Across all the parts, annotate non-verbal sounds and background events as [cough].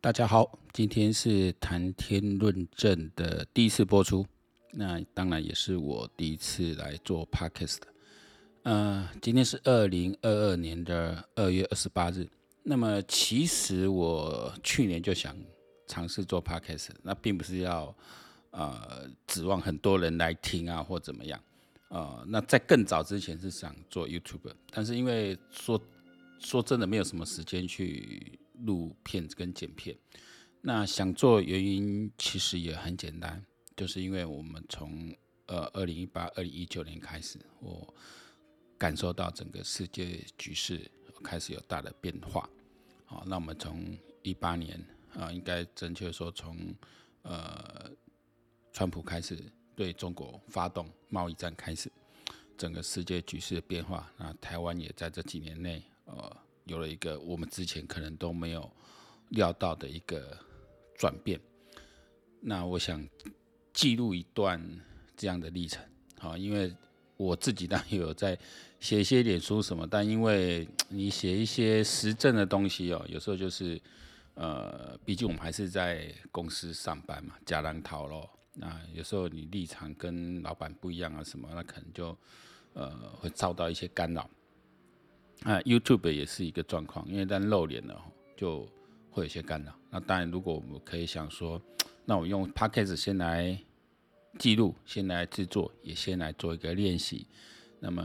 大家好，今天是谈天论证的第一次播出，那当然也是我第一次来做 Podcast。呃，今天是二零二二年的二月二十八日。那么其实我去年就想尝试做 Podcast，那并不是要呃指望很多人来听啊或怎么样，呃。那在更早之前是想做 YouTube，但是因为说说真的没有什么时间去。录片子跟剪片，那想做原因其实也很简单，就是因为我们从呃二零一八、二零一九年开始，我感受到整个世界局势开始有大的变化。好，那我们从一八年啊，应该准确说从呃川普开始对中国发动贸易战开始，整个世界局势的变化，那台湾也在这几年内呃。有了一个我们之前可能都没有料到的一个转变，那我想记录一段这样的历程，好，因为我自己当然也有在写一些脸书什么，但因为你写一些时政的东西哦，有时候就是呃，毕竟我们还是在公司上班嘛，家人讨咯，那有时候你立场跟老板不一样啊什么，那可能就呃会遭到一些干扰。啊，YouTube 也是一个状况，因为但露脸了，就会有些干扰。那当然，如果我们可以想说，[tsk] 那我用 Podcast 先来记录，先来制作，也先来做一个练习。那么，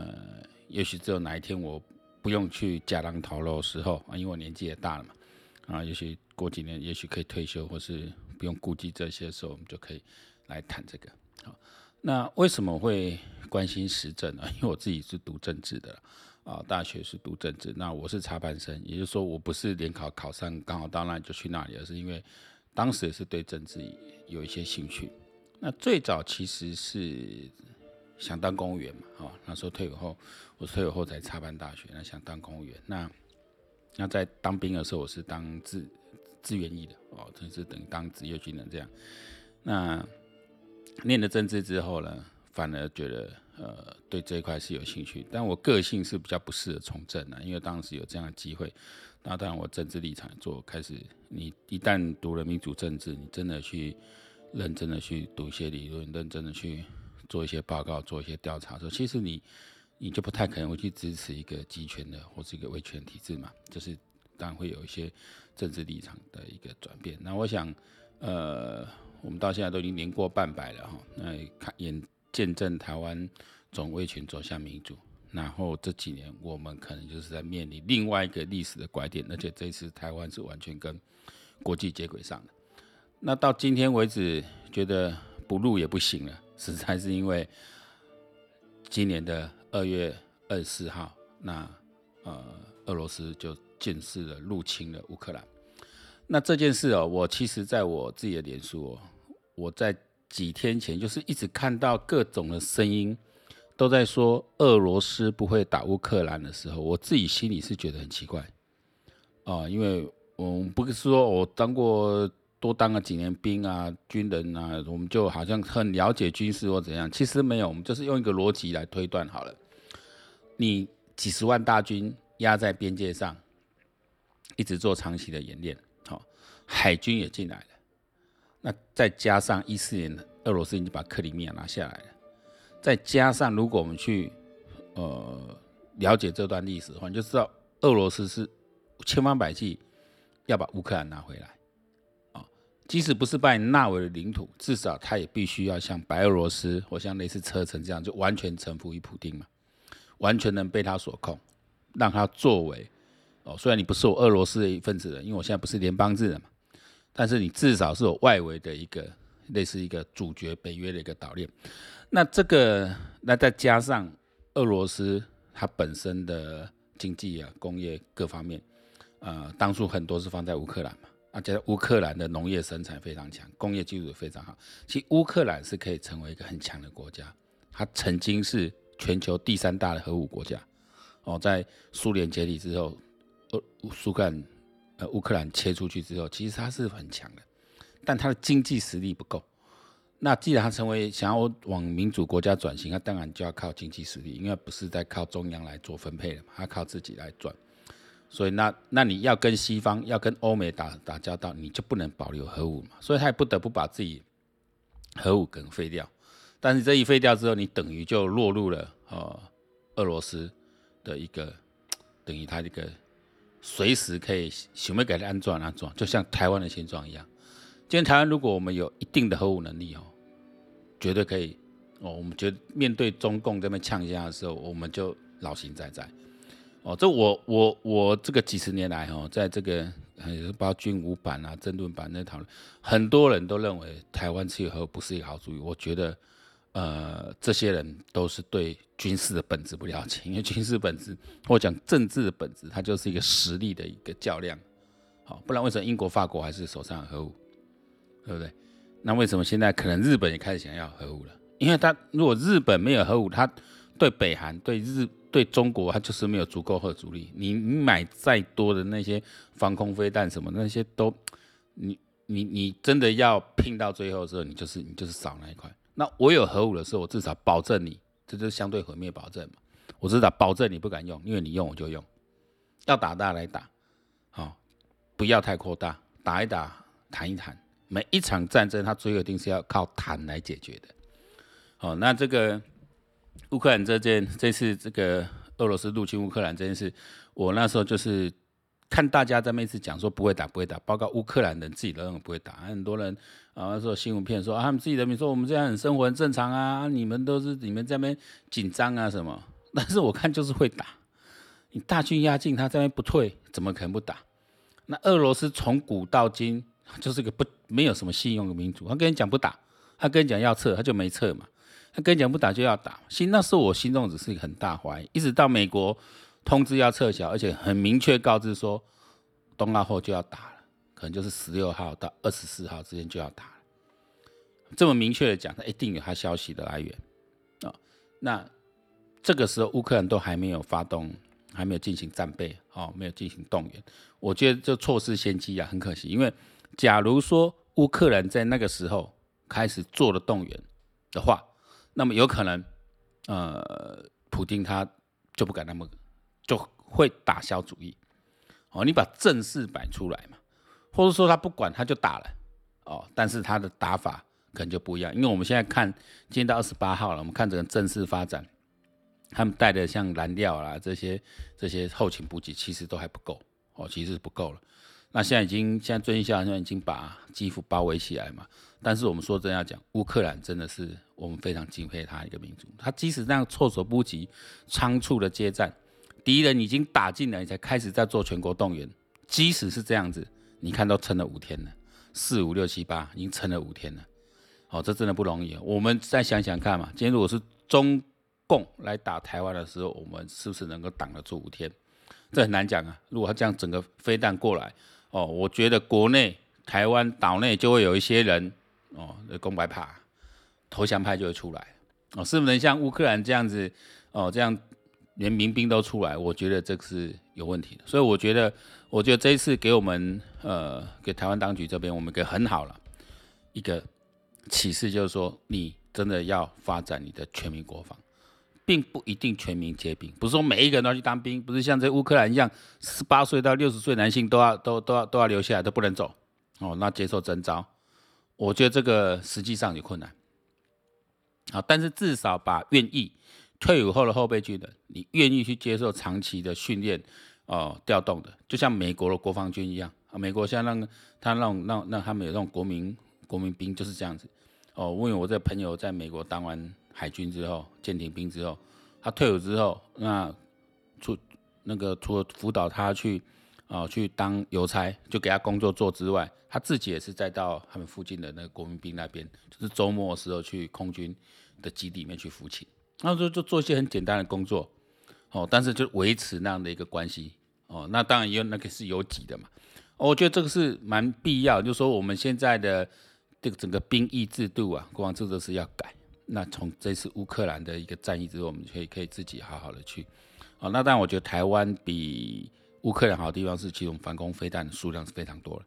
也许只有哪一天我不用去假浪淘露的时候啊，因为我年纪也大了嘛，啊，也许过几年，也许可以退休，或是不用顾及这些的时候，我们就可以来谈这个。好，那为什么会关心时政呢？[laughs] 因为我自己是读政治的。啊，大学是读政治，那我是插班生，也就是说我不是联考考上刚好到那里就去那里，而是因为当时也是对政治有一些兴趣。那最早其实是想当公务员嘛，哦，那时候退伍后，我退伍后才插班大学，那想当公务员。那那在当兵的时候，我是当志志愿役的，哦，就是等于当职业军人这样。那念了政治之后呢，反而觉得。呃，对这一块是有兴趣，但我个性是比较不适合从政的，因为当时有这样的机会。那当然，我政治立场做开始，你一旦读了民主政治，你真的去认真的去读一些理论，认真的去做一些报告，做一些调查的时候，其实你你就不太可能会去支持一个集权的或是一个威权体制嘛，就是当然会有一些政治立场的一个转变。那我想，呃，我们到现在都已经年过半百了哈，那看眼。见证台湾从威权走向民主，然后这几年我们可能就是在面临另外一个历史的拐点，而且这一次台湾是完全跟国际接轨上的。那到今天为止，觉得不录也不行了，实在是因为今年的二月二十四号，那呃俄罗斯就正式的入侵了乌克兰。那这件事哦，我其实在我自己的脸书哦，我在。几天前，就是一直看到各种的声音都在说俄罗斯不会打乌克兰的时候，我自己心里是觉得很奇怪啊，因为我们不是说我当过多当了几年兵啊，军人啊，我们就好像很了解军事或怎样，其实没有，我们就是用一个逻辑来推断好了。你几十万大军压在边界上，一直做长期的演练，好，海军也进来了。那再加上一四年，俄罗斯已经把克里米亚拿下来了。再加上，如果我们去呃了解这段历史的话，你就知道俄罗斯是千方百计要把乌克兰拿回来啊。即使不是把你纳为领土，至少他也必须要像白俄罗斯或像类似车臣这样，就完全臣服于普丁嘛，完全能被他所控，让他作为哦。虽然你不是我俄罗斯的一份子的，因为我现在不是联邦制的嘛。但是你至少是有外围的一个类似一个主角北约的一个岛链，那这个那再加上俄罗斯它本身的经济啊、工业各方面，呃，当初很多是放在乌克兰嘛，而且乌克兰的农业生产非常强，工业技术也非常好。其实乌克兰是可以成为一个很强的国家，它曾经是全球第三大的核武国家。哦，在苏联解体之后，呃，苏克兰。呃，乌克兰切出去之后，其实它是很强的，但它的经济实力不够。那既然它成为想要往民主国家转型，那当然就要靠经济实力，因为不是在靠中央来做分配的嘛，它靠自己来赚。所以那那你要跟西方要跟欧美打打交道，你就不能保留核武嘛，所以他也不得不把自己核武梗废掉。但是这一废掉之后，你等于就落入了呃俄罗斯的一个等于他这个随时可以想要给他安装安装，就像台湾的现状一样。今天台湾如果我们有一定的核武能力哦，绝对可以哦。我们觉得面对中共这边呛下的时候，我们就老行在在哦。这我我我这个几十年来哦，在这个包括军武版啊、政论版那讨论，很多人都认为台湾持有核不是一个好主意。我觉得。呃，这些人都是对军事的本质不了解，[laughs] 因为军事本质或讲政治的本质，它就是一个实力的一个较量。好，不然为什么英国、法国还是手上有核武，对不对？那为什么现在可能日本也开始想要核武了？因为他如果日本没有核武，他对北韩、对日、对中国，他就是没有足够核主力。你你买再多的那些防空飞弹什么那些都，你你你真的要拼到最后的时候，你就是你就是少那一块。那我有核武的时候，我至少保证你，这就是相对毁灭保证嘛。我至少保证你不敢用，因为你用我就用。要打大来打，好，不要太扩大，打一打，谈一谈。每一场战争，它最后一定是要靠谈来解决的。好，那这个乌克兰这件，这次这个俄罗斯入侵乌克兰这件事，我那时候就是。看大家在那次讲说不会打不会打，包括乌克兰人自己都认为不会打，很多人啊说新闻片说啊他们自己人民说我们这样很生活很正常啊，你们都是你们在那边紧张啊什么，[laughs] 但是我看就是会打，你大军压境，他这边不退，怎么可能不打？那俄罗斯从古到今就是个不没有什么信用的民族，他跟你讲不打，他跟你讲要撤，他就没撤嘛，他跟你讲不打就要打，心那时候我心中只是一个很大怀疑，一直到美国。通知要撤销，而且很明确告知说，冬奥后就要打了，可能就是十六号到二十四号之间就要打了。这么明确的讲，他一定有他消息的来源啊。那这个时候乌克兰都还没有发动，还没有进行战备，哦，没有进行动员。我觉得这错失先机啊，很可惜。因为假如说乌克兰在那个时候开始做了动员的话，那么有可能，呃，普丁他就不敢那么。就会打消主意，哦，你把阵势摆出来嘛，或者说他不管他就打了，哦，但是他的打法可能就不一样，因为我们现在看今天到二十八号了，我们看整个阵势发展，他们带的像燃料啦这些这些后勤补给其实都还不够，哦，其实不够了。那现在已经现在最近好像已经把基辅包围起来嘛，但是我们说真要讲，乌克兰真的是我们非常敬佩他一个民族，他即使这样措手不及、仓促的接战。敌人已经打进来，才开始在做全国动员。即使是这样子，你看都撑了五天了，四五六七八已经撑了五天了。哦，这真的不容易。我们再想想看嘛，今天如果是中共来打台湾的时候，我们是不是能够挡得住五天？这很难讲啊。如果他这样整个飞弹过来，哦，我觉得国内台湾岛内就会有一些人，哦，公白怕，投降派就会出来。哦，是不是能像乌克兰这样子，哦，这样？连民兵都出来，我觉得这个是有问题的。所以我觉得，我觉得这一次给我们，呃，给台湾当局这边，我们给很好了一个启示，就是说，你真的要发展你的全民国防，并不一定全民皆兵，不是说每一个人都要去当兵，不是像这乌克兰一样，十八岁到六十岁男性都要都都要都要留下来，都不能走哦，那接受征召，我觉得这个实际上有困难。好，但是至少把愿意。退伍后的后备军人，你愿意去接受长期的训练，哦，调动的，就像美国的国防军一样啊。美国像那个他那种那那他们有那种国民国民兵就是这样子。哦，因为我这朋友在美国当完海军之后，舰艇兵之后，他退伍之后，那除那个除了辅导他去哦去当邮差，就给他工作做之外，他自己也是再到他们附近的那个国民兵那边，就是周末的时候去空军的基地里面去服勤。那就就做一些很简单的工作，哦，但是就维持那样的一个关系，哦，那当然有那个是有给的嘛，我觉得这个是蛮必要，就是说我们现在的这个整个兵役制度啊，国防制度是要改。那从这次乌克兰的一个战役之后，我们可以可以自己好好的去，哦，那当然我觉得台湾比乌克兰好的地方是，其实我们反攻飞弹的数量是非常多的。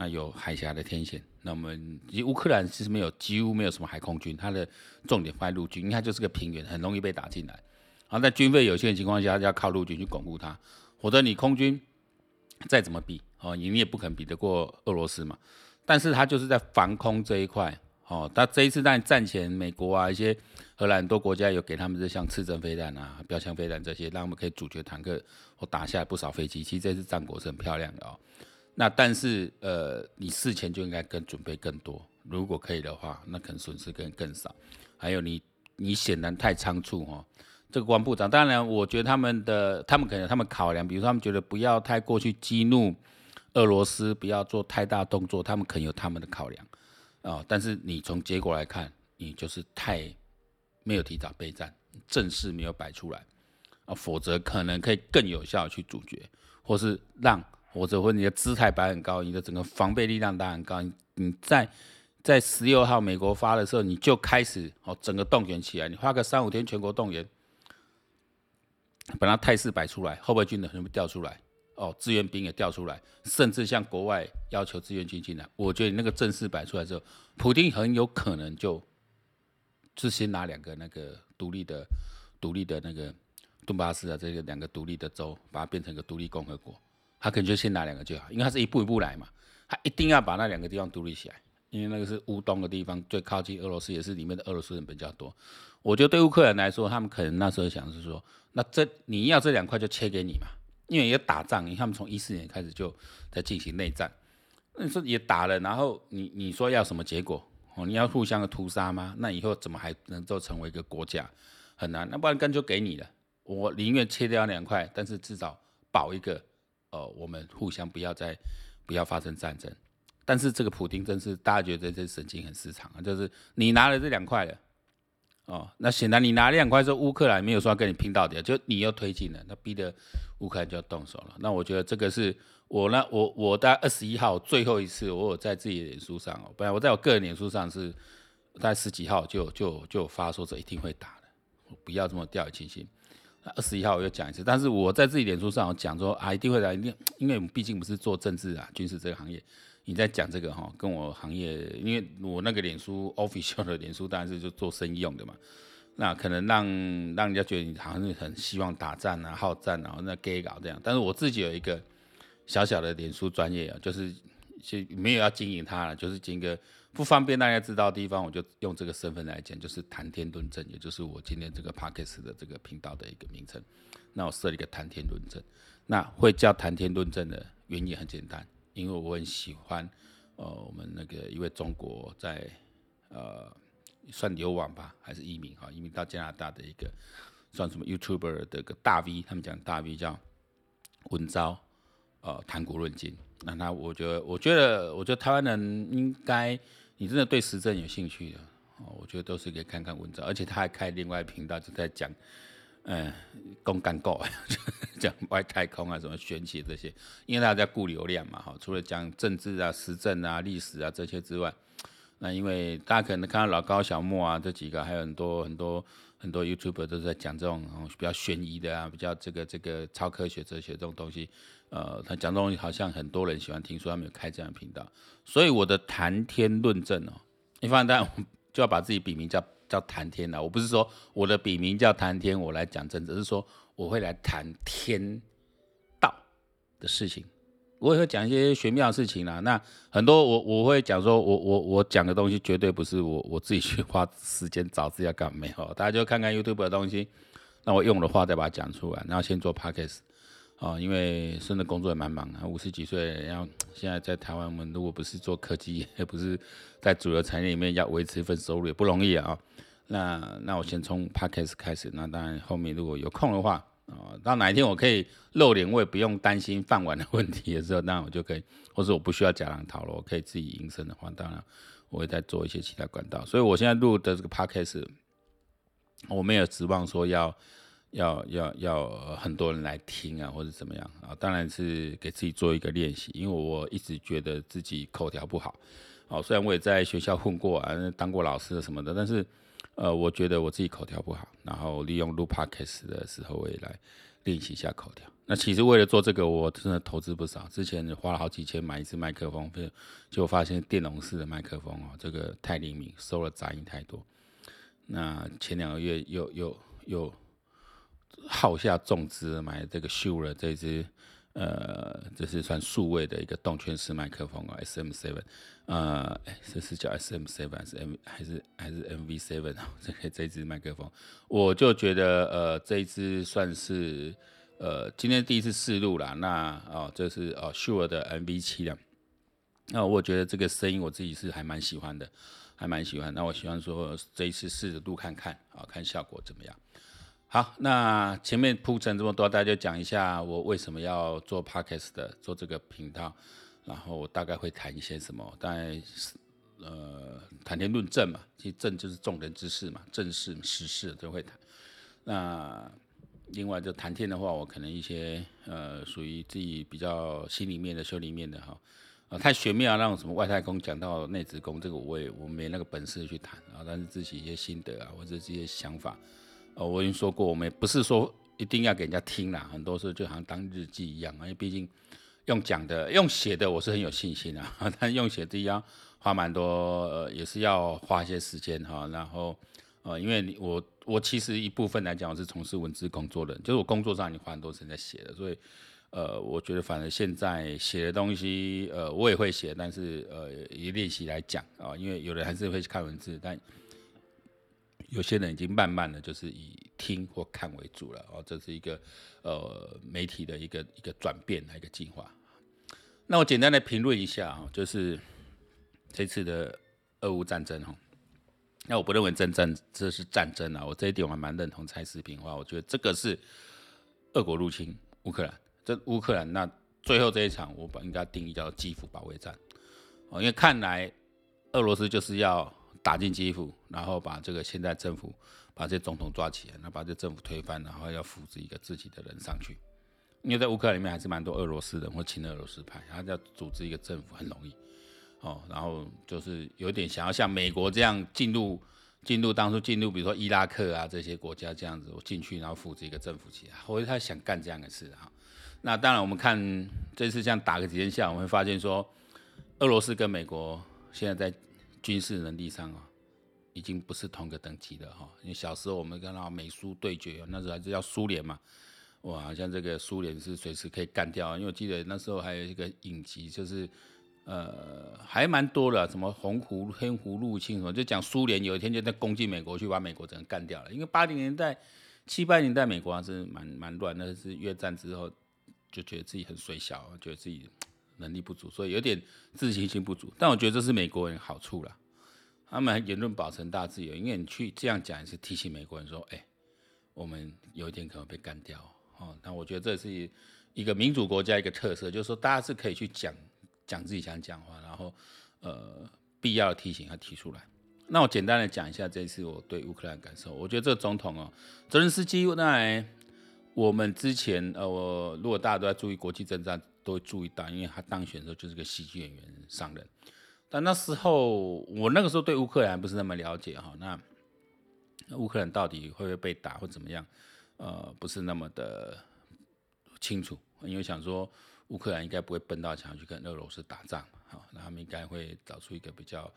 那有海峡的天险，那我们乌克兰其实没有，几乎没有什么海空军，它的重点放在陆军，因为它就是个平原，很容易被打进来。然后在军费有限的情况下，要靠陆军去巩固它。否则你空军再怎么比哦，你也不肯比得过俄罗斯嘛。但是它就是在防空这一块哦，它这一次在战前，美国啊一些荷兰很多国家有给他们这像刺针飞弹啊、标枪飞弹这些，让他们可以阻绝坦克或打下来不少飞机。其实这次战果是很漂亮的哦。那但是呃，你事前就应该更准备更多，如果可以的话，那可能损失更更少。还有你你显然太仓促哦。这个关部长，当然，我觉得他们的他们可能他们考量，比如说他们觉得不要太过去激怒俄罗斯，不要做太大动作，他们可能有他们的考量啊、但是你从结果来看，你就是太没有提早备战，阵势没有摆出来啊、否则可能可以更有效去阻绝，或是让或者或你的姿态摆很高，你的整个防备力量打很高，你在在十六号美国发的时候，你就开始哦整个动员起来，你花个三五天全国动员。把它态势摆出来，后备军的全部调出来，哦，志愿兵也调出来，甚至向国外要求志愿军进来。我觉得你那个阵势摆出来之后，普丁很有可能就，就先拿两个那个独立的、独立的那个顿巴斯啊，这个两个独立的州，把它变成一个独立共和国。他可能就先拿两个就好，因为他是一步一步来嘛，他一定要把那两个地方独立起来，因为那个是乌东的地方，最靠近俄罗斯，也是里面的俄罗斯人比较多。我觉得对乌克兰来说，他们可能那时候想是说，那这你要这两块就切给你嘛，因为也打仗，因为他们从一四年开始就在进行内战，那你说也打了，然后你你说要什么结果？哦，你要互相的屠杀吗？那以后怎么还能够成为一个国家？很难，那不然干脆就给你了，我宁愿切掉两块，但是至少保一个，呃，我们互相不要再不要发生战争。但是这个普丁真是大家觉得这神经很失常啊，就是你拿了这两块了。哦，那显然你拿两块之后，乌克兰没有说要跟你拼到底，就你又推进了，那逼得乌克兰就要动手了。那我觉得这个是我呢，我我在二十一号最后一次，我有在自己的脸书上哦，本来我在我个人脸书上是在十几号就就就发说这一定会打的，不要这么掉以轻心。二十一号我又讲一次，但是我在自己脸书上讲说啊，一定会来，一定，因为我们毕竟不是做政治啊，军事这个行业。你在讲这个哈，跟我行业，因为我那个脸书 official 的脸书当然是就做生意用的嘛，那可能让让人家觉得你好像是很希望打仗啊、好战啊，那 gay 搞这样。但是我自己有一个小小的脸书专业啊，就是就没有要经营它了，就是经个不方便大家知道的地方，我就用这个身份来讲，就是谈天论证，也就是我今天这个 podcast 的这个频道的一个名称。那我设了一个谈天论证，那会叫谈天论证的原因很简单。因为我很喜欢，呃，我们那个一位中国在，呃，算流亡吧，还是移民哈，移民到加拿大的一个算什么 YouTuber 的个大 V，他们讲大 V 叫文昭，呃，谈古论今。那他，我觉得，我觉得，我觉得台湾人应该，你真的对时政有兴趣的，哦，我觉得都是可以看看文章，而且他还开另外频道，就在讲。嗯，公干够，[laughs] 讲外太空啊，什么玄奇这些，因为大家在顾流量嘛，哈，除了讲政治啊、时政啊、历史啊这些之外，那因为大家可能看到老高、小莫啊这几个，还有很多很多很多 YouTuber 都在讲这种比较悬疑的啊，比较这个这个超科学哲学这种东西，呃，他讲东西好像很多人喜欢听，说他们有开这样的频道，所以我的谈天论证哦，一方面当然就要把自己笔名叫。叫谈天了，我不是说我的笔名叫谈天，我来讲政治，是说我会来谈天道的事情，我也会讲一些玄妙的事情啦。那很多我我会讲说，我我我讲的东西绝对不是我我自己去花时间找资料干，没有，大家就看看 YouTube 的东西，那我用的话再把它讲出来，然后先做 Podcast。啊，因为真的工作也蛮忙啊，五十几岁，然后现在在台湾，我们如果不是做科技，也不是在主流产业里面要维持一份收入也不容易啊。那那我先从 Podcast 开始，那当然后面如果有空的话，啊，到哪一天我可以露脸，我也不用担心饭碗的问题的时候，那我就可以，或者我不需要假狼讨了，我可以自己营生的话，当然我会再做一些其他管道。所以我现在录的这个 Podcast，我没有指望说要。要要要很多人来听啊，或者怎么样啊？当然是给自己做一个练习，因为我一直觉得自己口条不好。哦，虽然我也在学校混过啊，当过老师什么的，但是呃，我觉得我自己口条不好。然后利用录 Podcast 的时候，我也来练习一下口条。那其实为了做这个，我真的投资不少。之前花了好几千买一支麦克风，就发现电容式的麦克风哦，这个太灵敏，收了杂音太多。那前两个月又又。又耗下重资买这个 Shure 这支呃，这是算数位的一个动圈式麦克风啊，SM7，呃，哎，这是叫 SM7 还是 M 还是还是 MV7 啊？这个这支麦克风，我就觉得呃，这一支算是呃今天第一次试录啦。那哦，这是哦 Shure 的 MV7 的。那我觉得这个声音我自己是还蛮喜欢的，还蛮喜欢。那我希望说这一次试着录看看啊，看效果怎么样。好，那前面铺陈这么多，大家就讲一下我为什么要做 Podcast 的，做这个频道，然后我大概会谈一些什么？大概呃谈天论政嘛，其实政就是众人之事嘛，政事时事都会谈。那另外就谈天的话，我可能一些呃属于自己比较心里面的、修里面的哈，呃太玄妙那种什么外太空讲到内子宫，这个我也我没那个本事去谈啊，但是自己一些心得啊，或者这些想法。哦，我已经说过，我们也不是说一定要给人家听啦，很多时候就好像当日记一样，因为毕竟用讲的、用写的，我是很有信心啊，[laughs] 但用写的要花蛮多，呃，也是要花一些时间哈。然后，呃，因为我我其实一部分来讲，我是从事文字工作的，就是我工作上已经花很多时间在写的，所以，呃，我觉得反正现在写的东西，呃，我也会写，但是呃，以练习来讲啊，因为有人还是会去看文字，但。有些人已经慢慢的就是以听或看为主了哦，这是一个呃媒体的一个一个转变，一个进化。那我简单的评论一下哈，就是这次的俄乌战争哈，那我不认为真战这是战争啊，我这一点我还蛮认同蔡世平话，我觉得这个是俄国入侵乌克兰，这乌克兰那最后这一场我把应该定义叫基辅保卫战哦，因为看来俄罗斯就是要。打进基辅，然后把这个现在政府把这总统抓起来，那把这政府推翻，然后要扶植一个自己的人上去。因为在乌克兰里面还是蛮多俄罗斯人或亲俄罗斯派，他要组织一个政府很容易哦。然后就是有点想要像美国这样进入进入当初进入比如说伊拉克啊这些国家这样子，我进去然后扶植一个政府起来，或者他想干这样的事哈。那当然我们看这次这样打个几天下，我们会发现说俄罗斯跟美国现在在。军事能力上啊，已经不是同个等级了哈。因为小时候我们看到美苏对决，那时候还是叫苏联嘛，哇，像这个苏联是随时可以干掉。因为我记得那时候还有一个影集，就是呃还蛮多的，什么红湖黑湖入侵什么，就讲苏联有一天就在攻进美国去，把美国整个干掉了。因为八零年代、七八年代美国还是蛮蛮乱，那是越战之后就觉得自己很衰小，觉得自己。能力不足，所以有点自信心不足。但我觉得这是美国人好处啦，他们言论保存大自由，因为你去这样讲也是提醒美国人说，哎、我们有一天可能被干掉哦。那我觉得这是一个民主国家一个特色，就是说大家是可以去讲讲自己想讲话，然后呃必要的提醒要提出来。那我简单的讲一下这一次我对乌克兰感受。我觉得这个总统哦，泽连斯基，那我们之前呃，我如果大家都在注意国际政战。都会注意到，因为他当选的时候就是个喜剧演员上任，但那时候我那个时候对乌克兰不是那么了解哈，那乌克兰到底会不会被打或怎么样，呃，不是那么的清楚，因为想说乌克兰应该不会奔到墙去跟俄罗斯打仗，好，那他们应该会找出一个比较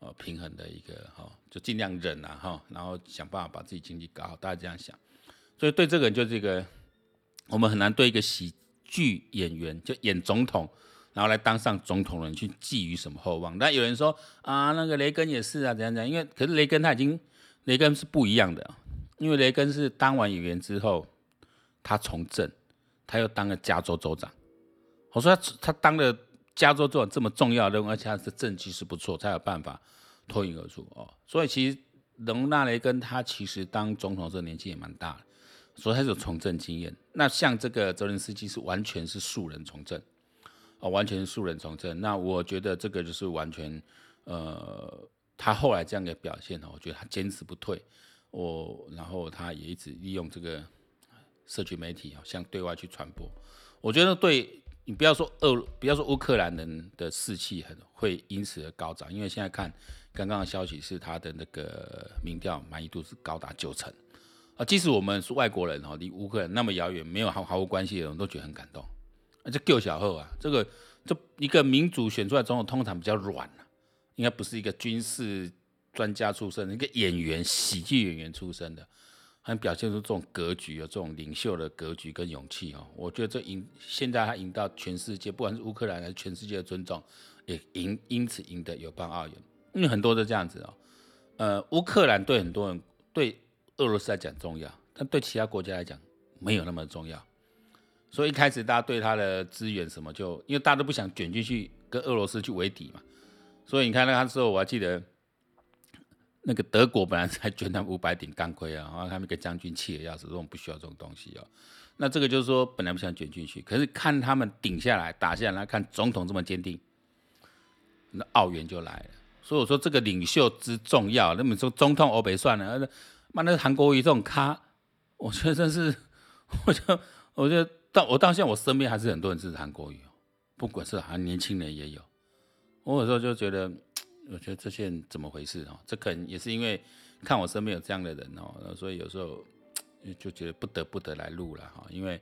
呃平衡的一个哈，就尽量忍啊哈，然后想办法把自己经济搞好，大家这样想，所以对这个人就这个，我们很难对一个喜。剧演员就演总统，然后来当上总统的人去寄予什么厚望？但有人说啊，那个雷根也是啊，怎样怎样？因为可是雷根他已经，雷根是不一样的，因为雷根是当完演员之后，他从政，他又当了加州州长。我说他他当了加州州长这么重要的任务，而且他的政绩是不错，才有办法脱颖而出哦。所以其实容纳雷根他其实当总统这年纪也蛮大的。所以他有从政经验。那像这个泽连斯基是完全是素人从政，哦，完全素人从政。那我觉得这个就是完全，呃，他后来这样的表现呢，我觉得他坚持不退。我然后他也一直利用这个社群媒体啊，向对外去传播。我觉得对你不要说俄，不要说乌克兰人的士气很会因此而高涨，因为现在看刚刚的消息是他的那个民调满意度是高达九成。即使我们是外国人哈，离乌克兰那么遥远，没有毫毫无关系的人，都觉得很感动。啊，这救小后啊，这个这一个民主选出来总统通常比较软啊，应该不是一个军事专家出身，一个演员、喜剧演员出身的。很表现出这种格局啊，这种领袖的格局跟勇气哦。我觉得这赢，现在他赢到全世界，不管是乌克兰还是全世界的尊重，也赢，因此赢得有棒奥运。因为很多都这样子哦。呃，乌克兰对很多人，对俄罗斯来讲重要，但对其他国家来讲没有那么重要。所以一开始大家对他的资源什么就，因为大家都不想卷进去跟俄罗斯去为敌嘛。所以你看那个时候，我还记得。那个德国本来才捐他五百顶钢盔啊，然后他们一个将军气得要死，说我们不需要这种东西哦。那这个就是说，本来不想卷进去，可是看他们顶下来、打下来，看总统这么坚定，那澳元就来了。所以我说这个领袖之重要。那么说总统欧北算了，妈那韩国瑜这种咖，我觉得真是，我就我就到我到现在我身边还是很多人支持韩国瑜哦，不管是还年轻人也有。我有时候就觉得。我觉得这些人怎么回事哦？这可能也是因为看我身边有这样的人哦，所以有时候就觉得不得不得来录了哈。因为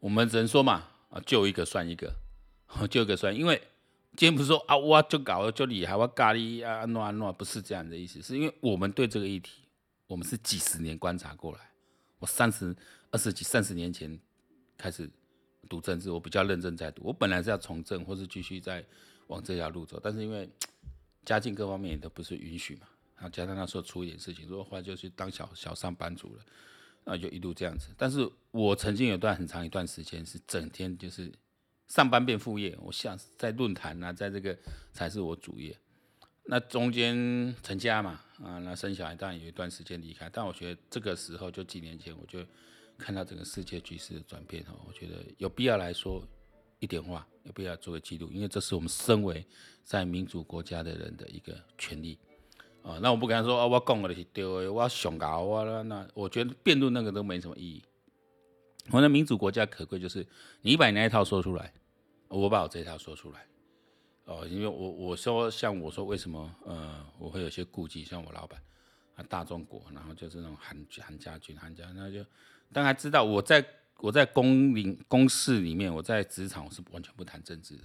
我们只能说嘛，啊，救一个算一个，救一个算。因为今天不是说啊，我就搞就厉害，我咖喱啊，诺啊诺，不是这样的意思，是因为我们对这个议题，我们是几十年观察过来。我三十、二十几、三十年前开始读政治，我比较认真在读。我本来是要从政，或是继续在往这条路走，但是因为家境各方面也都不是允许嘛，然后加上那时候出一点事情，如果后来就去当小小上班族了，那就一路这样子。但是我曾经有段很长一段时间是整天就是上班变副业，我像在论坛啊，在这个才是我主业。那中间成家嘛，啊，那生小孩当然有一段时间离开，但我觉得这个时候就几年前，我就看到整个世界局势的转变哦，我觉得有必要来说。一点话有必要做个记录，因为这是我们身为在民主国家的人的一个权利啊。那我不敢说啊，我讲的是对的，我想搞我了。那我觉得辩论那个都没什么意义。我们民主国家可贵就是你把你那一套说出来，我把我这一套说出来。哦，因为我我说像我说为什么呃我会有些顾忌，像我老板啊大中国，然后就是那种韩韩家军韩家，那就大家知道我在。我在公领公事里面，我在职场我是完全不谈政治的，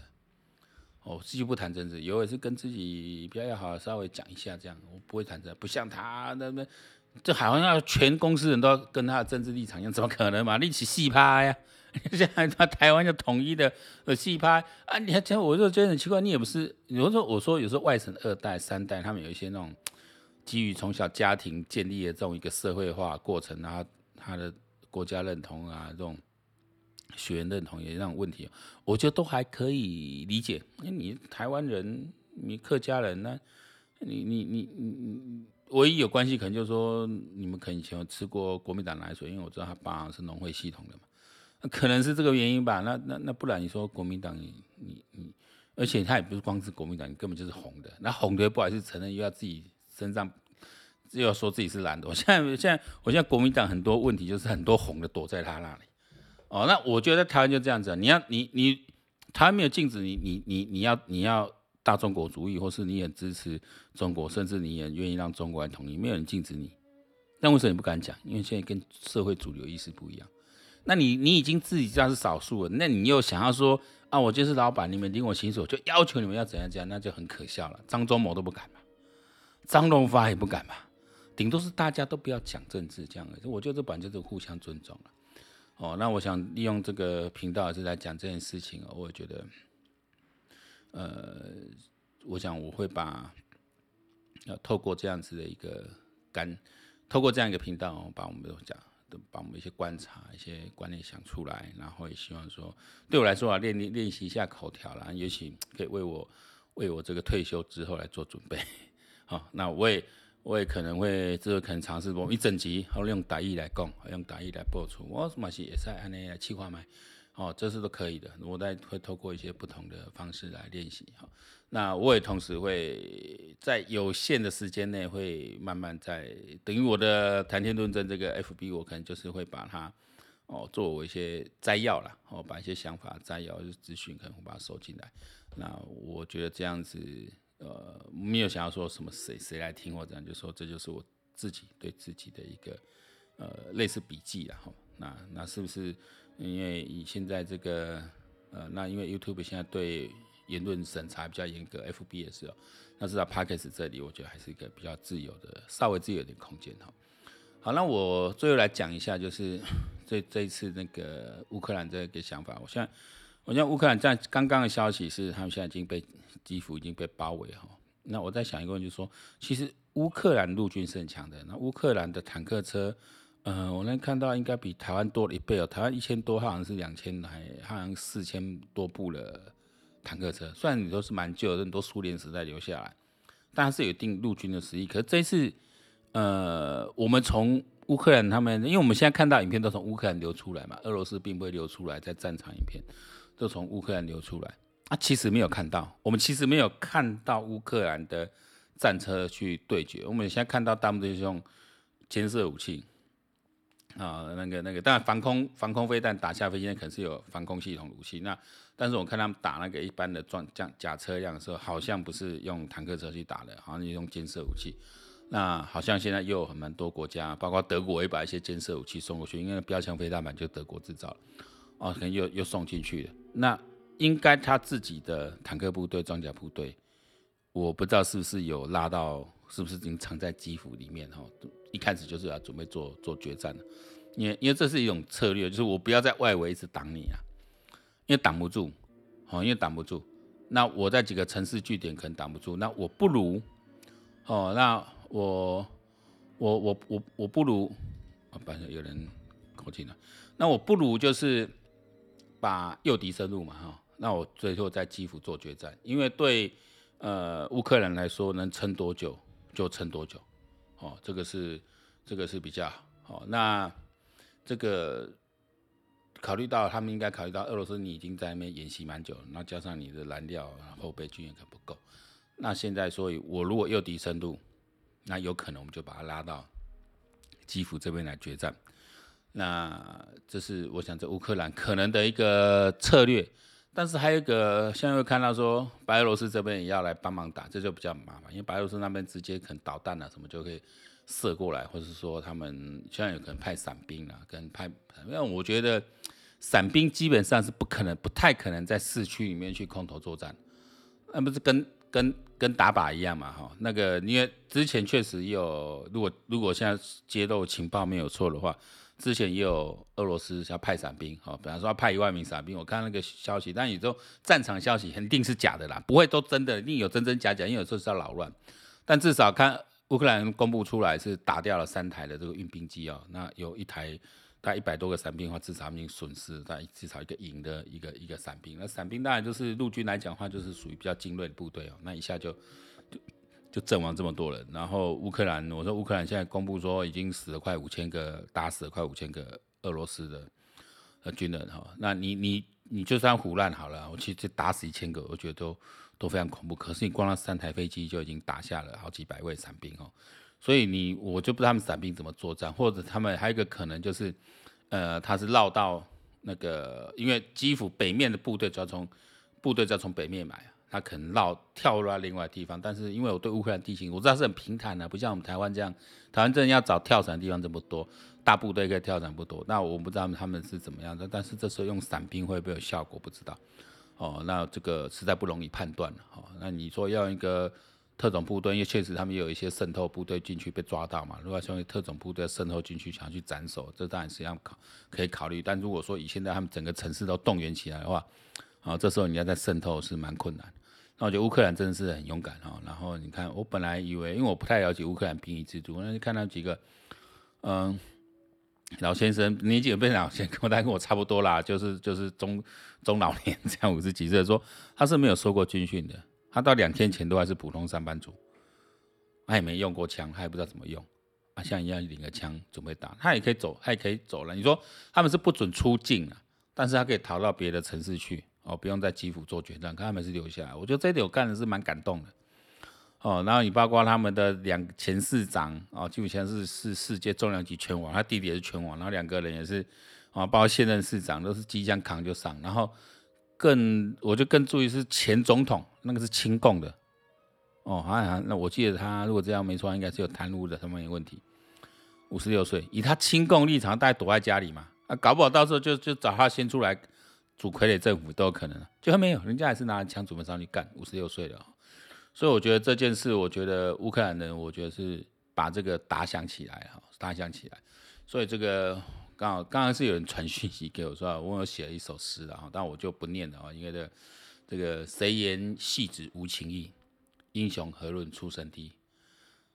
哦，继续不谈政治，有也是跟自己比较要好，稍微讲一下这样，我不会谈这，不像他那边，这好像要全公司人都要跟他的政治立场一样，怎么可能嘛？一起戏趴呀，现在他台湾就统一的呃戏拍啊，你还讲，我就觉得很奇怪，你也不是，有时候我说有时候外省二代三代，他们有一些那种基于从小家庭建立的这种一个社会化过程，然后他的。国家认同啊，这种血缘认同也这种问题，我觉得都还可以理解。因为你台湾人，你客家人呢，你你你你你，唯一有关系可能就是说，你们可能以前吃过国民党奶水，因为我知道他爸是农会系统的嘛，可能是这个原因吧。那那那不然你说国民党，你你你，而且他也不是光是国民党，你根本就是红的。那红的不好意思承认，又要自己身上。又要说自己是蓝的，我现在现在我现在国民党很多问题就是很多红的躲在他那里，哦，那我觉得台湾就这样子，你要你你台湾没有禁止你你你你要你要大中国主义，或是你也支持中国，甚至你也愿意让中国来统一，没有人禁止你，但为什么你不敢讲？因为现在跟社会主流意识不一样，那你你已经自己知道是少数了，那你又想要说啊，我就是老板，你们领我薪水，我就要求你们要怎样怎样，那就很可笑了。张忠谋都不敢嘛，张荣发也不敢嘛。顶多是大家都不要讲政治这样，我觉得这本来就是互相尊重了。哦，那我想利用这个频道是来讲这件事情哦，我觉得，呃，我想我会把，要透过这样子的一个干，透过这样一个频道哦，把我们都讲，把我们一些观察、一些观念想出来，然后也希望说，对我来说啊，练练练习一下口条啦，也许可以为我为我这个退休之后来做准备。[laughs] 好，那我也。我也可能会，这个可能尝试播一整集，然后用台语来讲，用台语来播出。我什么是也是按那来计划买，哦，这是都可以的。我再会透过一些不同的方式来练习。好，那我也同时会在有限的时间内，会慢慢在等于我的谈天论政这个 FB，我可能就是会把它哦作为一些摘要啦，哦，把一些想法摘要就资讯，可能会把它收进来。那我觉得这样子。呃，没有想要说什么谁谁来听或怎样，就说这就是我自己对自己的一个呃类似笔记了哈。那那是不是因为以现在这个呃，那因为 YouTube 现在对言论审查比较严格，FB 也是哦。那至少 Podcast 这里，我觉得还是一个比较自由的，稍微自由一点空间哈。好，那我最后来讲一下，就是 [coughs] 这这一次那个乌克兰这个想法。我现在，我现在乌克兰在刚刚的消息是，他们现在已经被基辅已经被包围哈。那我在想一个问题，就是说，其实乌克兰陆军是很强的，那乌克兰的坦克车。嗯、呃，我能看到应该比台湾多了一倍哦。台湾一千多，好像是两千，还好像四千多部的坦克车。虽然你都是蛮旧的，很多苏联时代留下来，但是有一定陆军的实力。可是这一次，呃，我们从乌克兰他们，因为我们现在看到影片都从乌克兰流出来嘛，俄罗斯并不会流出来在战场影片，都从乌克兰流出来。啊，其实没有看到，我们其实没有看到乌克兰的战车去对决。我们现在看到大部分是用监视武器。啊、那个那个，当然防空防空飞弹打下飞机，可能是有防空系统武器。那但是我看他们打那个一般的装甲甲车辆的时候，好像不是用坦克车去打的，好像用监视武器。那好像现在又有很蛮多国家，包括德国也把一些监视武器送过去，因为标枪飞弹版就德国制造，哦，可能又又送进去了。那应该他自己的坦克部队、装甲部队，我不知道是不是有拉到，是不是已经藏在基辅里面哈？一开始就是要准备做做决战的，因为因为这是一种策略，就是我不要在外围一直挡你啊，因为挡不住，好，因为挡不住，那我在几个城市据点可能挡不住，那我不如，哦，那我我我我我不如，啊，不是有人口进了，那我不如就是把诱敌深入嘛，哈，那我最后在基辅做决战，因为对呃乌克兰来说，能撑多久就撑多久。哦，这个是这个是比较好。那这个考虑到他们应该考虑到俄罗斯，你已经在那边演习蛮久了，那加上你的燃料后备军援可不够。那现在，所以我如果诱敌深入，那有可能我们就把它拉到基辅这边来决战。那这是我想，这乌克兰可能的一个策略。但是还有一个，现在又看到说白俄罗斯这边也要来帮忙打，这就比较麻烦，因为白俄罗斯那边直接可能导弹啊什么就可以射过来，或者是说他们现在有可能派伞兵啊，跟派，因为我觉得伞兵基本上是不可能、不太可能在市区里面去空投作战，那不是跟跟跟打靶一样嘛？哈，那个因为之前确实有，如果如果现在揭露情报没有错的话。之前也有俄罗斯要派伞兵，好，比方说要派一万名伞兵，我看那个消息，但有时候战场消息肯定是假的啦，不会都真的，一定有真真假假，因为有时候是要扰乱。但至少看乌克兰公布出来是打掉了三台的这个运兵机哦，那有一台大概一百多个伞兵的话，至少已经损失大概至少一个营的一个一个伞兵。那伞兵当然就是陆军来讲的话，就是属于比较精锐的部队哦，那一下就就。阵亡这么多人，然后乌克兰，我说乌克兰现在公布说已经死了快五千个，打死了快五千个俄罗斯的呃军人哈，那你你你就算唬烂好了，我其实打死一千个，我觉得都都非常恐怖。可是你光那三台飞机就已经打下了好几百位伞兵哦，所以你我就不知道他们伞兵怎么作战，或者他们还有一个可能就是，呃，他是绕到那个，因为基辅北面的部队就要从部队就要从北面买。他可能绕跳入到另外地方，但是因为我对乌克兰地形我知道是很平坦的，不像我们台湾这样，台湾真的要找跳伞的地方这么多，大部队可以跳伞不多。那我不知道他们是怎么样的，但是这时候用伞兵会不会有效果？不知道。哦，那这个实在不容易判断了。哦，那你说要一个特种部队，因为确实他们有一些渗透部队进去被抓到嘛。如果说特种部队渗透进去想去斩首，这当然是要考可以考虑。但如果说以现在他们整个城市都动员起来的话，啊，这时候你要再渗透是蛮困难。那我觉得乌克兰真的是很勇敢哈。然后你看，我本来以为，因为我不太了解乌克兰兵役制度，那就看到几个，嗯，老先生年纪也不老先，跟我大概跟我差不多啦，就是就是中中老年这样五十几岁，说他是没有受过军训的，他到两天前都还是普通上班族，他也没用过枪，他也不知道怎么用，啊，像一样领个枪准备打，他也可以走，他也可以走了。你说他们是不准出境啊，但是他可以逃到别的城市去。哦，不用在基辅做决战，看他们是留下来。我觉得这一点我干的是蛮感动的。哦，然后你包括他们的两前市长，哦，基辅前是是世界重量级拳王，他弟弟也是拳王，然后两个人也是，啊，包括现任市长都是即将扛就上。然后更，我就更注意是前总统，那个是亲共的。哦，好像那我记得他如果这样没错，应该是有贪污的什么问题。五十六岁，以他亲共立场，大概躲在家里嘛，啊，搞不好到时候就就找他先出来。主傀儡政府都有可能，就还没有，人家还是拿枪准备上去干，五十六岁了，所以我觉得这件事，我觉得乌克兰人，我觉得是把这个打响起来哈，打响起来。所以这个刚好刚刚是有人传讯息给我说，我有写了一首诗了哈，但我就不念了啊，因为这这个谁言戏子无情义，英雄何论出身低，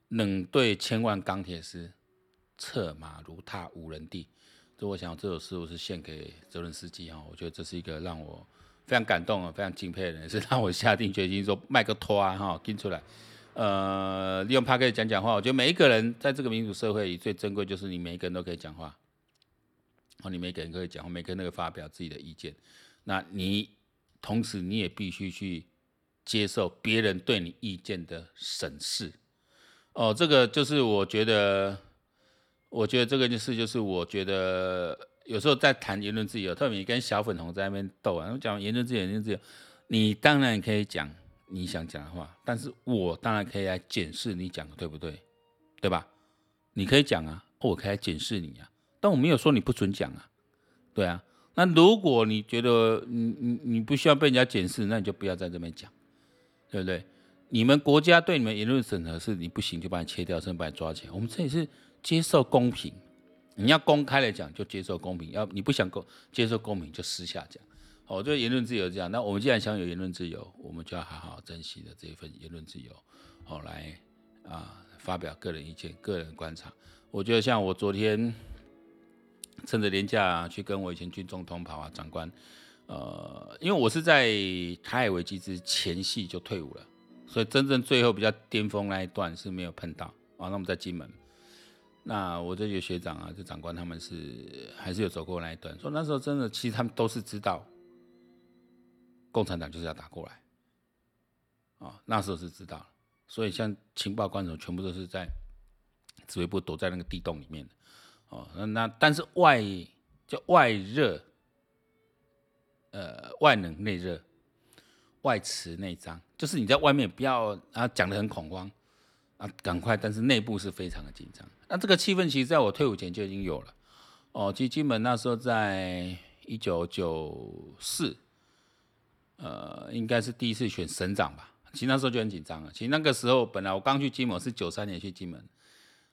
冷对千万钢铁师，策马如踏无人地。所以我想这首诗我是献给泽伦斯基哈，我觉得这是一个让我。非常感动啊，非常敬佩的人，是让我下定决心说麦克托啊哈，听出来，呃，利用 Podcast 讲讲话。我觉得每一个人在这个民主社会里最珍贵就是你每一个人都可以讲话，哦，你每一个人可以讲话，每个人都可以发表自己的意见。那你同时你也必须去接受别人对你意见的审视。哦，这个就是我觉得，我觉得这个就是就是我觉得。有时候在谈言论自由，特别你跟小粉红在那边斗啊，讲言论自由，言论自由，你当然可以讲你想讲的话，但是我当然可以来检视你讲的对不对，对吧？你可以讲啊，我可以来检视你啊，但我没有说你不准讲啊，对啊。那如果你觉得你你你不需要被人家检视，那你就不要在这边讲，对不对？你们国家对你们言论审核是你不行就把你切掉，甚至把你抓起来。我们这里是接受公平。你要公开来讲，就接受公平；要你不想公接受公平，就私下讲。哦，我觉得言论自由这样。那我们既然享有言论自由，我们就要好好珍惜的这一份言论自由，哦，来啊发表个人意见、个人观察。我觉得像我昨天趁着年假、啊、去跟我以前军中同袍啊长官，呃，因为我是在台海危机之前夕就退伍了，所以真正最后比较巅峰那一段是没有碰到啊。那我们在金门。那我这些学长啊，这长官他们是还是有走过那一段，说那时候真的，其实他们都是知道，共产党就是要打过来，啊，那时候是知道，所以像情报官什么，全部都是在指挥部躲在那个地洞里面的，哦，那那但是外叫外热，呃，外冷内热，外弛内张，就是你在外面不要啊讲得很恐慌。啊，赶快！但是内部是非常的紧张。那这个气氛其实在我退伍前就已经有了。哦，其实金门那时候在一九九四，呃，应该是第一次选省长吧。其实那时候就很紧张了。其实那个时候本来我刚去金门，是九三年去金门。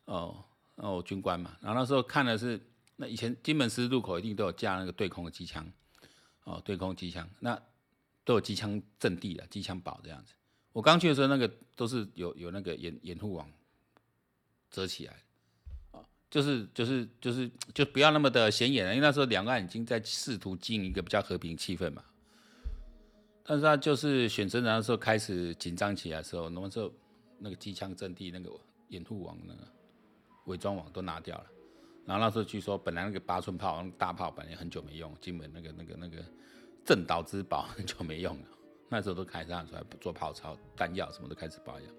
哦，然后我军官嘛，然后那时候看的是那以前金门十字路口一定都有架那个对空的机枪，哦，对空机枪，那都有机枪阵地了机枪堡这样子。我刚去的时候，那个都是有有那个掩掩护网遮起来，啊，就是就是就是就不要那么的显眼了，因为那时候两岸已经在试图经营一个比较和平气氛嘛。但是他就是选省长的时候开始紧张起来的时候，那么时候那个机枪阵地那个掩护网那个伪装网都拿掉了，然后那时候据说本来那个八寸炮、那个、大炮本来很久没用，金门那个那个那个镇岛之宝 [laughs] 很久没用了。那时候都开始出来做炮操、弹药什么都开始保养，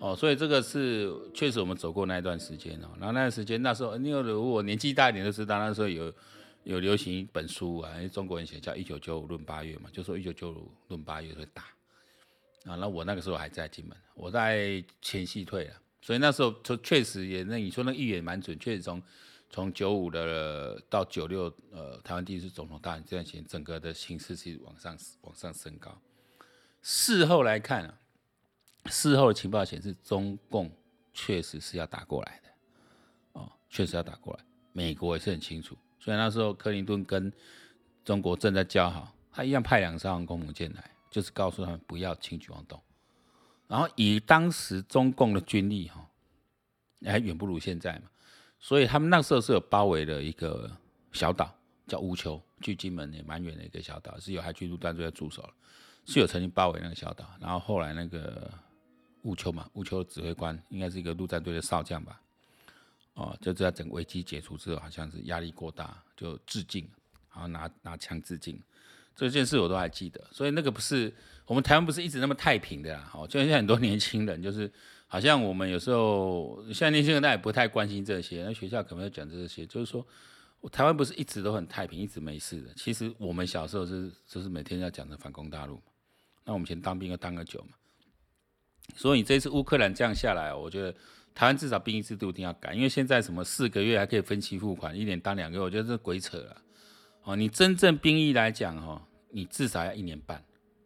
哦，所以这个是确实我们走过那一段时间哦。然后那段时间，那时候因为如果年纪大一点都知道，那时候有有流行一本书啊，因为中国人写叫《一九九五论八月》嘛，就说一九九五论八月会打啊。那我那个时候还在金门，我在前夕退了，所以那时候就确实也那你说那预言蛮准，确从从九五的到九六，呃，台湾第一次总统大选这段时间，整个的形势是往上往上升高。事后来看啊，事后的情报显示，中共确实是要打过来的，哦，确实要打过来。美国也是很清楚，所以那时候克林顿跟中国正在交好，他一样派两艘航空母舰来，就是告诉他们不要轻举妄动。然后以当时中共的军力哈，还远不如现在嘛，所以他们那时候是有包围了一个小岛，叫乌丘，距金门也蛮远的一个小岛，是有海军陆战队在驻守了。是有曾经包围那个小岛，然后后来那个乌丘嘛，乌丘指挥官应该是一个陆战队的少将吧，哦，就在整个危机解除之后，好像是压力过大，就致敬，然后拿拿枪致敬，这件事我都还记得。所以那个不是我们台湾不是一直那么太平的啦，哦，就像很多年轻人，就是好像我们有时候现在年轻人他也不太关心这些，那学校可能要讲这些，就是说。台湾不是一直都很太平，一直没事的。其实我们小时候是就是每天要讲的反攻大陆。那我们以前当兵要当个久嘛，所以你这次乌克兰这样下来，我觉得台湾至少兵役制度一定要改，因为现在什么四个月还可以分期付款，一年当两个月，我觉得这鬼扯了。哦，你真正兵役来讲，哈，你至少要一年半，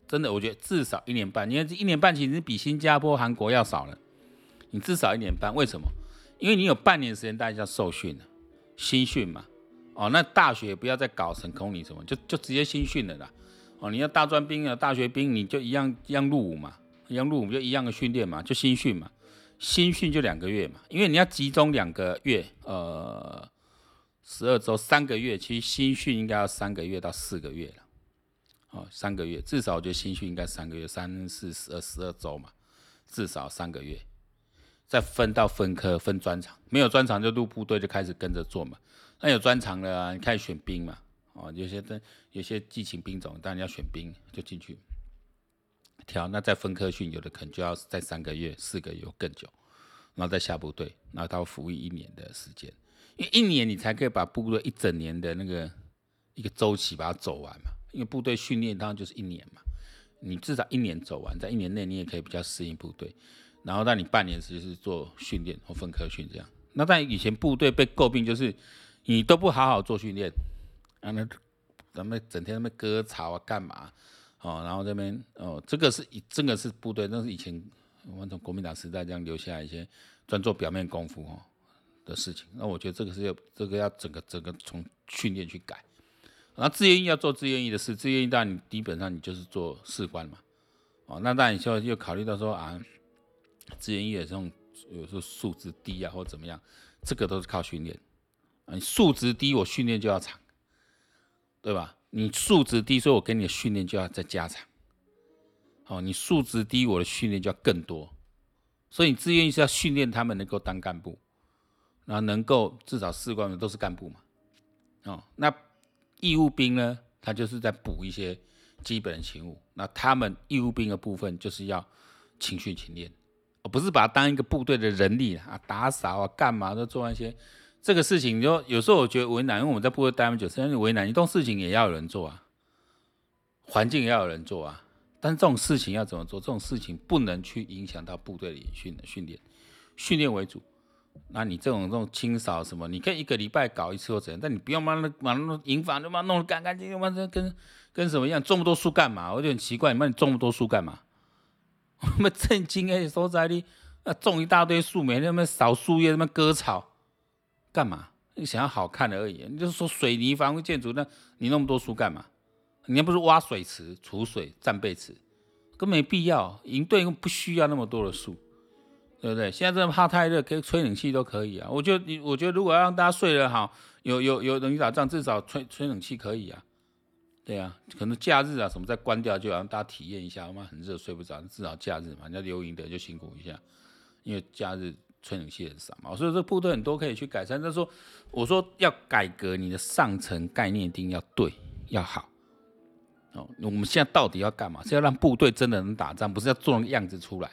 真的，我觉得至少一年半，因为这一年半其实比新加坡、韩国要少了，你至少一年半，为什么？因为你有半年时间，大家要受训了，新训嘛。哦，那大学不要再搞成空你什么，就就直接新训了啦。哦，你要大专兵啊，大学兵你就一样一样入伍嘛，一样入伍就一样的训练嘛，就新训嘛，新训就两个月嘛，因为你要集中两个月，呃，十二周三个月，其实新训应该要三个月到四个月了。哦，三个月至少我觉得新训应该三个月，三四十二十二周嘛，至少三个月，再分到分科分专长，没有专长就入部队就开始跟着做嘛，那有专长了啊，你开始选兵嘛。哦，有些的有些技勤兵种，当然要选兵就进去挑。那再分科训，有的可能就要在三个月、四个月更久，然后再下部队，然后到服役一年的时间。因为一年你才可以把部队一整年的那个一个周期把它走完嘛。因为部队训练当然就是一年嘛，你至少一年走完，在一年内你也可以比较适应部队。然后让你半年时就是做训练或分科训这样。那在以前部队被诟病就是你都不好好做训练。啊，那咱们整天那边割草啊，干嘛？哦，然后这边哦，这个是这个是部队，那是以前我们从国民党时代这样留下来一些专做表面功夫哦的事情。那我觉得这个是要这个要整个整个从训练去改。那自愿役要做自愿役的事，自愿役当然你基本上你就是做士官嘛。哦，那当然你就又考虑到说啊，自愿役的这种有时候素质低啊或怎么样，这个都是靠训练。啊，你素质低，我训练就要长。对吧？你素质低，所以我给你的训练就要再加长。哦，你素质低，我的训练就要更多。所以你志愿役是要训练他们能够当干部，然后能够至少士官都是干部嘛。哦，那义务兵呢？他就是在补一些基本的勤务。那他们义务兵的部分就是要勤训勤练，而不是把他当一个部队的人力啊，打扫啊，干嘛都做那些。这个事情，你说有时候我觉得为难，因为我们在部队待那么久，实际上为难。你这种事情也要有人做啊，环境也要有人做啊。但是这种事情要怎么做？这种事情不能去影响到部队的训训练，训练为主。那你这种这种清扫什么，你可以一个礼拜搞一次或怎样，但你不要把那把那营房就把弄得干干净净，妈的跟跟什么一样，种那么多树干嘛？我就很奇怪，你妈你种那么多树干嘛？我们震惊哎，所在里那种一大堆树，每天那么扫树叶，那么割草。干嘛？你想要好看的而已。你就是说水泥房屋建筑，那你那么多树干嘛？你还不是挖水池、储水、战备池，根本没必要。营队不需要那么多的树，对不对？现在这么怕太热，可以吹冷气都可以啊。我觉得，你我觉得如果要让大家睡得好，有有有人去打仗，至少吹吹冷气可以啊。对啊，可能假日啊什么再关掉，就让大家体验一下。他妈很热睡不着，至少假日嘛，人家留营的就辛苦一下，因为假日。吹冷气很少嘛，所以这部队很多可以去改善。但是说，我说要改革你的上层概念一定要对，要好。哦，我们现在到底要干嘛？是要让部队真的能打仗，不是要做那个样子出来。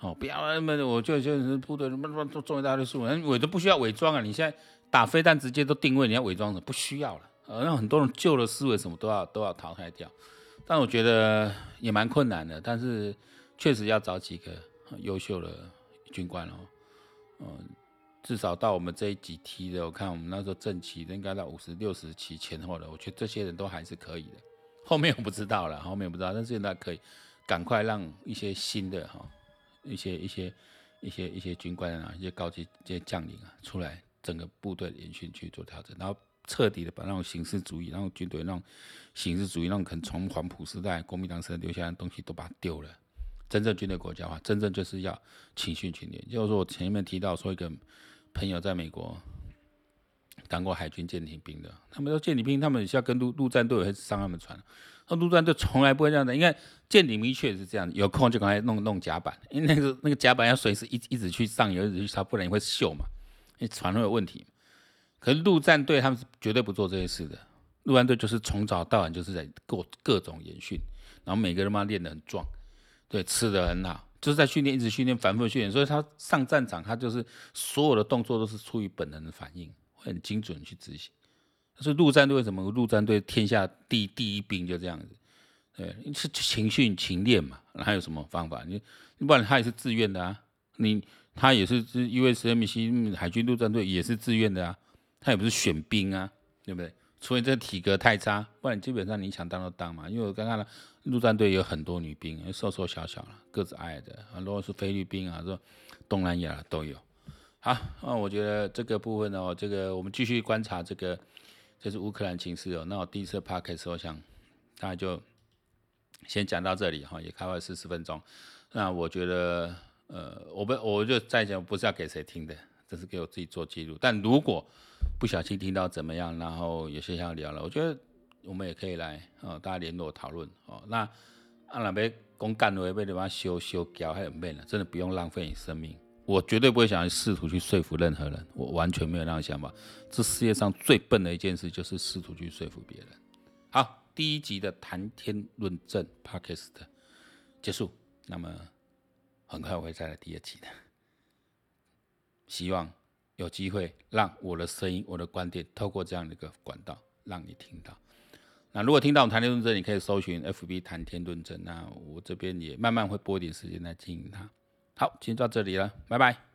哦，不要那么，我就就是部队什么什么做做一大堆数，伪都不需要伪装啊。你现在打飞弹直接都定位，你要伪装什么？不需要了。呃，让很多人旧的思维什么都要都要淘汰掉。但我觉得也蛮困难的，但是确实要找几个优秀的。军官哦，嗯，至少到我们这一级梯的，我看我们那时候正期应该到五十六十期前后的，我觉得这些人都还是可以的。[laughs] 后面我不知道了，后面我不知道，但是现在可以赶快让一些新的哈，一些一些一些一些军官啊，一些高级这些将领啊出来，整个部队的演训去做调整，然后彻底的把那种形式主义，那种军队那种形式主义，那种可能从黄埔时代、国民党时代留下来的东西都把它丢了。真正军队国家化，真正就是要勤训勤练。就是说我前面提到说一个朋友在美国当过海军舰艇兵的，他们说舰艇兵他们是要跟陆陆战队会上他们船，那陆战队从来不会这样的，因为舰艇兵确实是这样，有空就赶快弄弄甲板，因为那个那个甲板要随时一一直去上油，一直去擦，不然你会锈嘛，因为船会有问题。可是陆战队他们是绝对不做这些事的，陆战队就是从早到晚就是在各各种演训，然后每个人嘛练得很壮。对，吃的很好，就是在训练，一直训练，反复训练，所以他上战场，他就是所有的动作都是出于本能的反应，会很精准去执行。所以陆战队为什么陆战队天下第第一兵就这样子？对，是勤训勤练嘛，那还有什么方法？你不然他也是自愿的啊，你他也是 USMC 海军陆战队也是自愿的啊，他也不是选兵啊，对不对？除非这体格太差，不然基本上你想当都当嘛。因为我刚刚呢，陆战队有很多女兵，瘦瘦小小的，个子矮矮的，很多是菲律宾啊，说东南亚都有。好，那我觉得这个部分呢，这个我们继续观察这个，这是乌克兰情势哦。那我第一次 podcast 我想大家就先讲到这里哈，也开会四十分钟。那我觉得，呃，我不，我就再讲，不是要给谁听的，这是给我自己做记录。但如果不小心听到怎么样，然后有些想要聊了，我觉得我们也可以来哦，大家联络讨论哦。那啊那边公干的，被对方修修掉还有变了，真的不用浪费你生命。我绝对不会想试图去说服任何人，我完全没有那样想法。这世界上最笨的一件事就是试图去说服别人。好，第一集的谈天论证 Podcast 结束，那么很快我会再来第二集的。希望有机会让我的声音、我的观点透过这样的一个管道让你听到。那如果听到我们谈天论政，你可以搜寻 FB 谈天论政。那我这边也慢慢会拨一点时间来经营它。好，今天到这里了，拜拜。